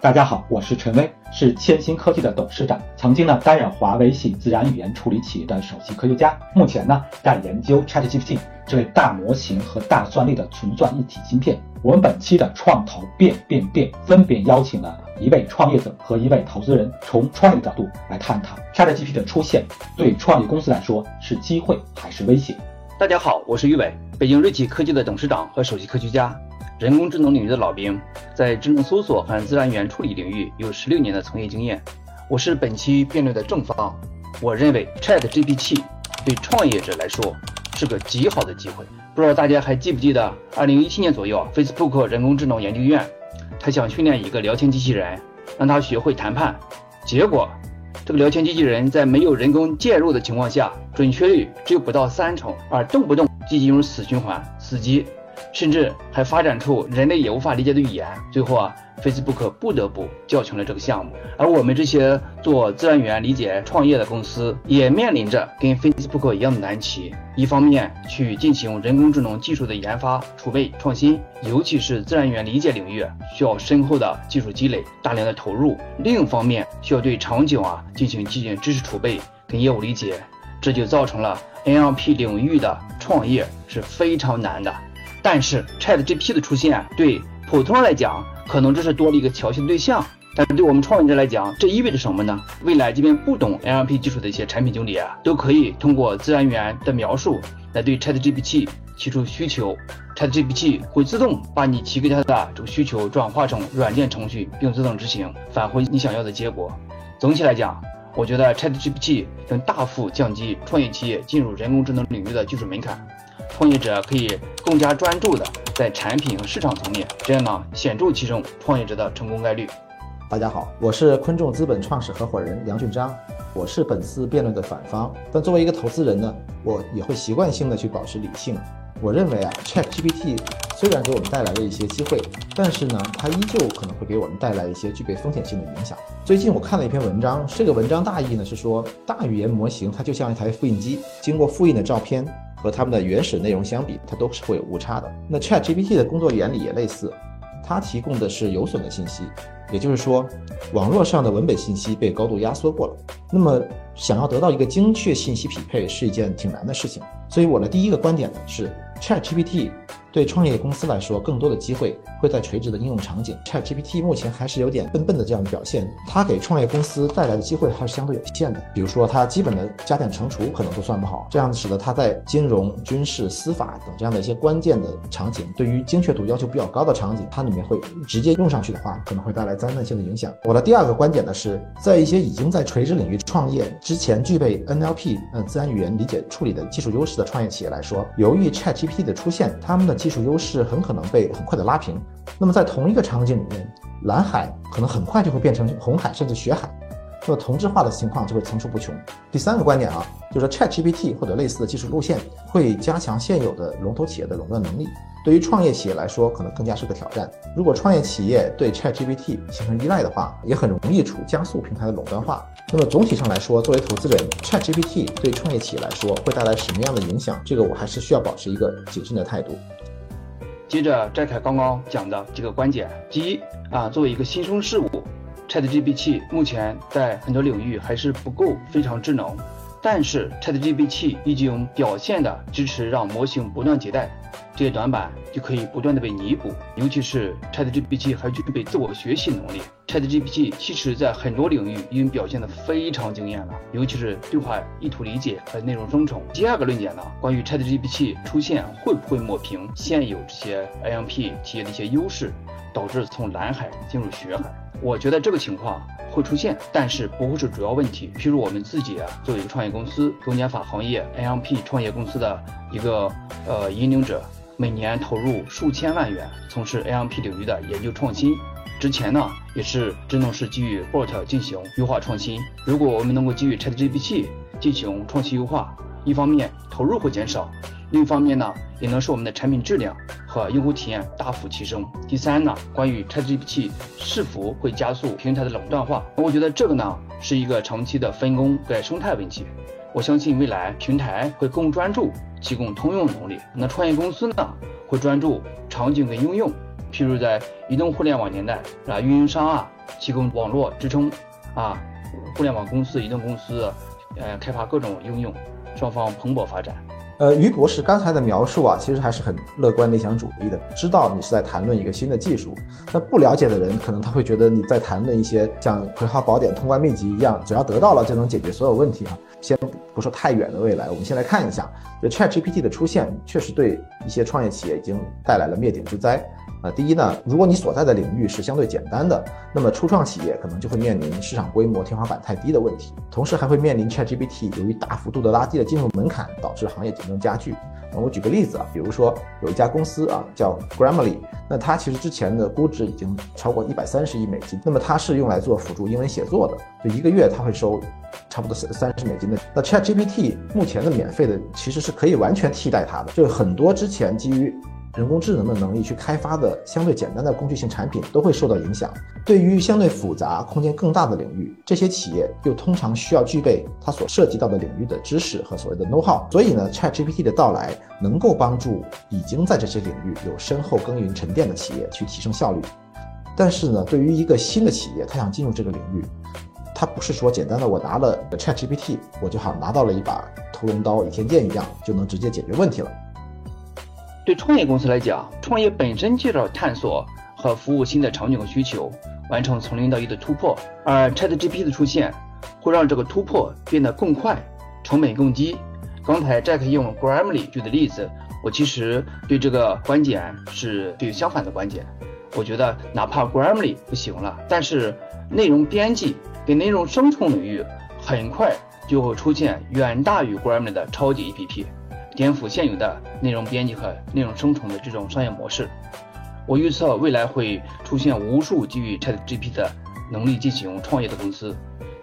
大家好，我是陈威，是千星科技的董事长，曾经呢担任华为系自然语言处理企业的首席科学家，目前呢在研究 ChatGPT 这类大模型和大算力的存算一体芯片。我们本期的创投变变变，分别邀请了一位创业者和一位投资人，从创业角度来探讨 ChatGPT 的出现对创业公司来说是机会还是威胁。大家好，我是于伟，北京瑞奇科技的董事长和首席科学家。人工智能领域的老兵，在智能搜索和自然语言处理领域有十六年的从业经验。我是本期辩论的正方。我认为 ChatGPT 对创业者来说是个极好的机会。不知道大家还记不记得，二零一七年左右，Facebook 人工智能研究院，他想训练一个聊天机器人，让他学会谈判。结果，这个聊天机器人在没有人工介入的情况下，准确率只有不到三成，而动不动就进入死循环、死机。甚至还发展出人类也无法理解的语言，最后啊，Facebook 不得不叫停了这个项目。而我们这些做自然语言理解创业的公司，也面临着跟 Facebook 一样的难题：一方面去进行人工智能技术的研发储备创新，尤其是自然语言理解领域需要深厚的技术积累、大量的投入；另一方面需要对场景啊进行进行知识储备跟业务理解，这就造成了 NLP 领域的创业是非常难的。但是 ChatGPT 的出现对普通人来讲，可能这是多了一个调戏的对象。但是对我们创业者来讲，这意味着什么呢？未来即便不懂 NLP 技术的一些产品经理啊，都可以通过自然语言的描述来对 ChatGPT 提出需求，ChatGPT 会自动把你提给他的这个需求转化成软件程序，并自动执行，返回你想要的结果。总体来讲，我觉得 ChatGPT 能大幅降低创业企业进入人工智能领域的技术门槛。创业者可以更加专注的在产品和市场层面，这样呢显著提升创业者的成功概率。大家好，我是昆众资本创始合伙人梁俊章，我是本次辩论的反方。但作为一个投资人呢，我也会习惯性的去保持理性。我认为啊，ChatGPT 虽然给我们带来了一些机会，但是呢，它依旧可能会给我们带来一些具备风险性的影响。最近我看了一篇文章，这个文章大意呢是说，大语言模型它就像一台复印机，经过复印的照片。和他们的原始内容相比，它都是会有误差的。那 ChatGPT 的工作原理也类似，它提供的是有损的信息，也就是说，网络上的文本信息被高度压缩过了。那么，想要得到一个精确信息匹配是一件挺难的事情。所以我的第一个观点呢是，ChatGPT。对创业公司来说，更多的机会会在垂直的应用场景。ChatGPT 目前还是有点笨笨的这样的表现，它给创业公司带来的机会还是相对有限的。比如说，它基本的加减乘除可能都算不好，这样使得它在金融、军事、司法等这样的一些关键的场景，对于精确度要求比较高的场景，它里面会直接用上去的话，可能会带来灾难性的影响。我的第二个观点呢是，在一些已经在垂直领域创业之前具备 NLP 呃自然语言理解处理的技术优势的创业企业来说，由于 Chat GPT 的出现，他们的技术优势很可能被很快的拉平。那么在同一个场景里面，蓝海可能很快就会变成红海甚至血海，那么同质化的情况就会层出不穷。第三个观点啊，就是 ChatGPT 或者类似的技术路线会加强现有的龙头企业的垄断能力。对于创业企业来说，可能更加是个挑战。如果创业企业对 ChatGPT 形成依赖的话，也很容易处加速平台的垄断化。那么总体上来说，作为投资人，ChatGPT 对创业企业来说会带来什么样的影响？这个我还是需要保持一个谨慎的态度。接着摘凯刚刚讲的几个观点：第一啊，作为一个新生事物，ChatGPT 目前在很多领域还是不够非常智能，但是 ChatGPT 已经表现的支持让模型不断迭代。这些短板就可以不断的被弥补，尤其是 ChatGPT 还具备自我学习能力。ChatGPT 其实在很多领域已经表现的非常惊艳了，尤其是对话意图理解和内容生成。第二个论点呢，关于 ChatGPT 出现会不会抹平现有这些 AMP 企业的一些优势，导致从蓝海进入血海？我觉得这个情况会出现，但是不会是主要问题。譬如我们自己啊，作为一个创业公司，中间法行业 NLP 创业公司的一个呃引领者。每年投入数千万元从事 AMP 领域的研究创新，之前呢也是只能是基于 bot 进行优化创新。如果我们能够基于 ChatGPT 进行创新优化，一方面投入会减少，另一方面呢也能使我们的产品质量和用户体验大幅提升。第三呢，关于 ChatGPT 是否会加速平台的垄断化，我觉得这个呢是一个长期的分工跟生态问题。我相信未来平台会更专注提供通用能力，那创业公司呢会专注场景跟应用。譬如在移动互联网年代，啊，运营商啊提供网络支撑，啊，互联网公司、移动公司，呃，开发各种应用，双方蓬勃发展。呃，于博士刚才的描述啊，其实还是很乐观理想主义的。知道你是在谈论一个新的技术，那不了解的人可能他会觉得你在谈论一些像《葵花宝典》通关秘籍一样，只要得到了就能解决所有问题啊。先不说太远的未来，我们先来看一下，这 ChatGPT 的出现，确实对一些创业企业已经带来了灭顶之灾。啊，第一呢，如果你所在的领域是相对简单的，那么初创企业可能就会面临市场规模天花板太低的问题，同时还会面临 ChatGPT 由于大幅度的拉低了进入门槛，导致行业竞争加剧。啊，我举个例子啊，比如说有一家公司啊叫 Grammarly，那它其实之前的估值已经超过一百三十亿美金，那么它是用来做辅助英文写作的，就一个月它会收差不多三三十美金的。那 ChatGPT 目前的免费的其实是可以完全替代它的，就很多之前基于人工智能的能力去开发的相对简单的工具性产品都会受到影响。对于相对复杂、空间更大的领域，这些企业又通常需要具备它所涉及到的领域的知识和所谓的 know how。所以呢，ChatGPT 的到来能够帮助已经在这些领域有深厚耕耘沉淀的企业去提升效率。但是呢，对于一个新的企业，它想进入这个领域，它不是说简单的我拿了 ChatGPT，我就好拿到了一把屠龙刀、倚天剑一样就能直接解决问题了。对创业公司来讲，创业本身就要探索和服务新的场景和需求，完成从零到一的突破。而 ChatGPT 的出现，会让这个突破变得更快，成本更低。刚才 Jack 用 Grammarly 举的例子，我其实对这个观点是具有相反的观点。我觉得哪怕 Grammarly 不行了，但是内容编辑跟内容生成领域，很快就会出现远大于 Grammarly 的超级 APP。颠覆现有的内容编辑和内容生成的这种商业模式。我预测未来会出现无数基于 ChatGPT 的能力进行创业的公司。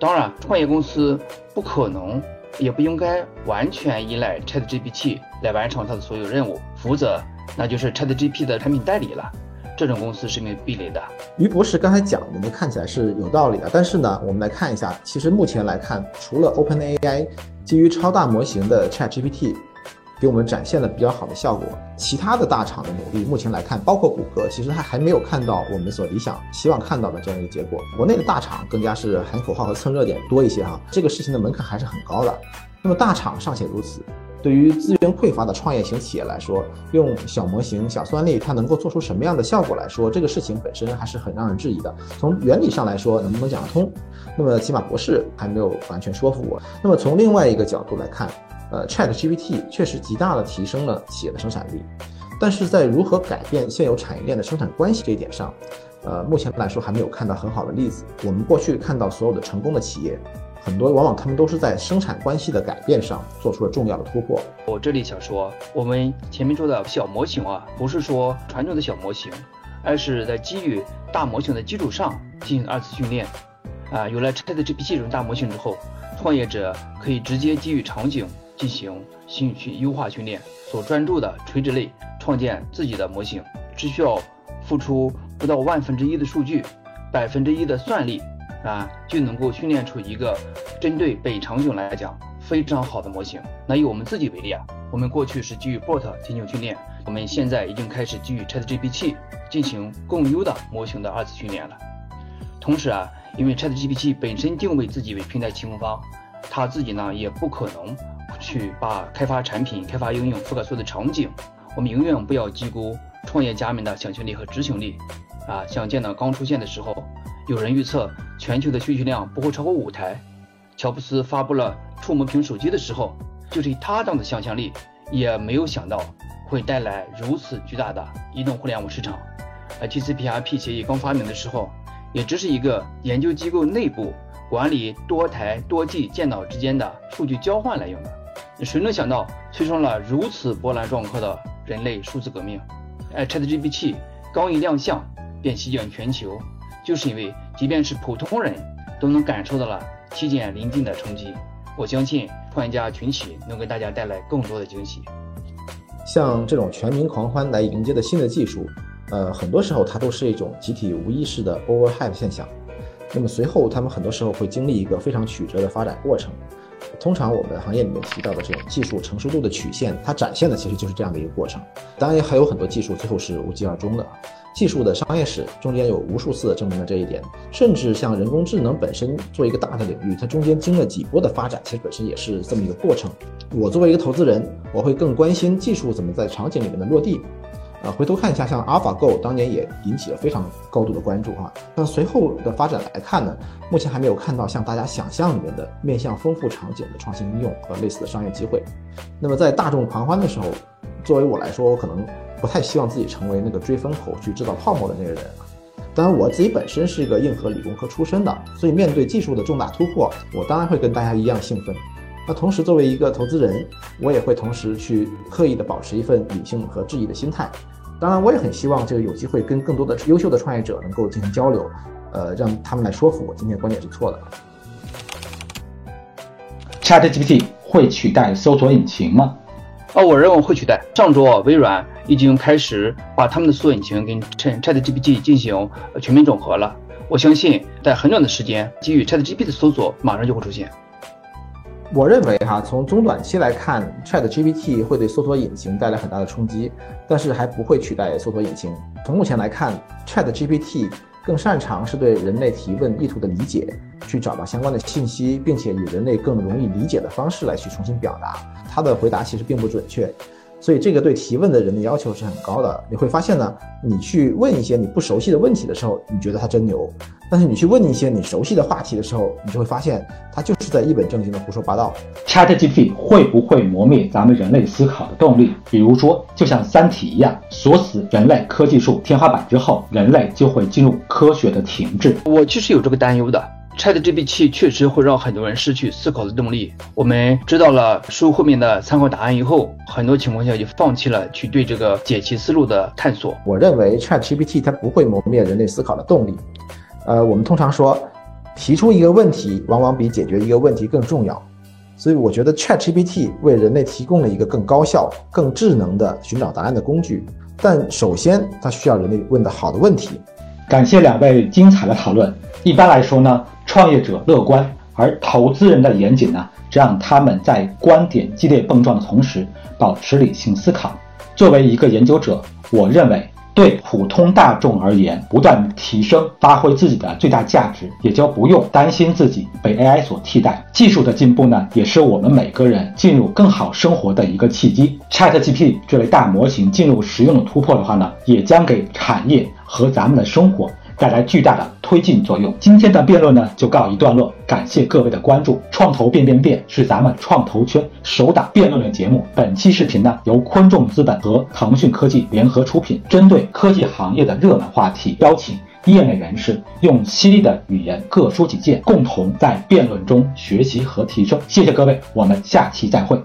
当然，创业公司不可能也不应该完全依赖 ChatGPT 来完成它的所有任务，否则那就是 ChatGPT 的产品代理了。这种公司是没有壁垒的。于博士刚才讲的呢，看起来是有道理的。但是呢，我们来看一下，其实目前来看，除了 OpenAI 基于超大模型的 ChatGPT。给我们展现了比较好的效果，其他的大厂的努力，目前来看，包括谷歌，其实它还没有看到我们所理想、希望看到的这样一个结果。国内的大厂更加是喊口号和蹭热点多一些哈，这个事情的门槛还是很高的。那么大厂尚且如此，对于资源匮乏的创业型企业来说，用小模型、小算力，它能够做出什么样的效果来说，这个事情本身还是很让人质疑的。从原理上来说，能不能讲得通？那么起码博士还没有完全说服我。那么从另外一个角度来看。呃，Chat GPT 确实极大的提升了企业的生产力，但是在如何改变现有产业链的生产关系这一点上，呃，目前来说还没有看到很好的例子。我们过去看到所有的成功的企业，很多往往他们都是在生产关系的改变上做出了重要的突破。我这里想说，我们前面说的小模型啊，不是说传统的小模型，而是在基于大模型的基础上进行二次训练。啊，有了 Chat GPT 这种大模型之后，创业者可以直接基于场景。进行兴趣优化训练，所专注的垂直类创建自己的模型，只需要付出不到万分之一的数据，百分之一的算力啊，就能够训练出一个针对本场景来讲非常好的模型。那以我们自己为例啊，我们过去是基于 Bot 进行训练，我们现在已经开始基于 ChatGPT 进行更优的模型的二次训练了。同时啊，因为 ChatGPT 本身定位自己为平台提供方，它自己呢也不可能。去把开发产品、开发应用覆盖所有的场景，我们永远不要低估创业家们的想象力和执行力。啊，像电脑刚出现的时候，有人预测全球的需求量不会超过五台。乔布斯发布了触摸屏手机的时候，就是以他这样的想象力，也没有想到会带来如此巨大的移动互联网市场。而 TCP/IP 协议刚发明的时候，也只是一个研究机构内部管理多台多 G 电脑之间的数据交换来用的。谁能想到催生了如此波澜壮阔的人类数字革命？哎，ChatGPT 刚一亮相便席卷全球，就是因为即便是普通人都能感受到了体检临近的冲击。我相信创业家群体能给大家带来更多的惊喜。像这种全民狂欢来迎接的新的技术，呃，很多时候它都是一种集体无意识的 overhype 现象。那么随后他们很多时候会经历一个非常曲折的发展过程。通常我们行业里面提到的这种技术成熟度的曲线，它展现的其实就是这样的一个过程。当然，还有很多技术最后是无疾而终的。技术的商业史中间有无数次的证明了这一点。甚至像人工智能本身做一个大的领域，它中间经了几波的发展，其实本身也是这么一个过程。我作为一个投资人，我会更关心技术怎么在场景里面的落地。呃，回头看一下，像 AlphaGo 当年也引起了非常高度的关注哈。那随后的发展来看呢，目前还没有看到像大家想象里面的面向丰富场景的创新应用和类似的商业机会。那么在大众狂欢的时候，作为我来说，我可能不太希望自己成为那个追风口去制造泡沫的那个人。当然，我自己本身是一个硬核理工科出身的，所以面对技术的重大突破，我当然会跟大家一样兴奋。那同时，作为一个投资人，我也会同时去刻意的保持一份理性和质疑的心态。当然，我也很希望这个有机会跟更多的优秀的创业者能够进行交流，呃，让他们来说服我今天的观点是错的。ChatGPT 会取代搜索引擎吗？哦，我认为会取代。上周啊，微软已经开始把他们的搜索引擎跟 ChatGPT 进行全面整合了。我相信，在很短的时间，基于 ChatGPT 的搜索马上就会出现。我认为哈，从中短期来看，ChatGPT 会对搜索引擎带来很大的冲击，但是还不会取代搜索引擎。从目前来看，ChatGPT 更擅长是对人类提问意图的理解，去找到相关的信息，并且以人类更容易理解的方式来去重新表达。它的回答其实并不准确。所以这个对提问的人的要求是很高的。你会发现呢，你去问一些你不熟悉的问题的时候，你觉得他真牛；但是你去问一些你熟悉的话题的时候，你就会发现他就是在一本正经的胡说八道。ChatGPT 会不会磨灭咱们人类思考的动力？比如说，就像《三体》一样，锁死人类科技树天花板之后，人类就会进入科学的停滞。我其实有这个担忧的。ChatGPT 确实会让很多人失去思考的动力。我们知道了书后面的参考答案以后，很多情况下就放弃了去对这个解题思路的探索。我认为 ChatGPT 它不会磨灭人类思考的动力。呃，我们通常说，提出一个问题往往比解决一个问题更重要。所以我觉得 ChatGPT 为人类提供了一个更高效、更智能的寻找答案的工具。但首先，它需要人类问的好的问题。感谢两位精彩的讨论。一般来说呢。创业者乐观，而投资人的严谨呢，让他们在观点激烈碰撞的同时保持理性思考。作为一个研究者，我认为对普通大众而言，不断提升、发挥自己的最大价值，也就不用担心自己被 AI 所替代。技术的进步呢，也是我们每个人进入更好生活的一个契机。ChatGPT 这类大模型进入实用的突破的话呢，也将给产业和咱们的生活。带来巨大的推进作用。今天的辩论呢，就告一段落。感谢各位的关注。创投变变变是咱们创投圈首档辩论类节目。本期视频呢，由昆众资本和腾讯科技联合出品，针对科技行业的热门话题，邀请业内人士用犀利的语言各抒己见，共同在辩论中学习和提升。谢谢各位，我们下期再会。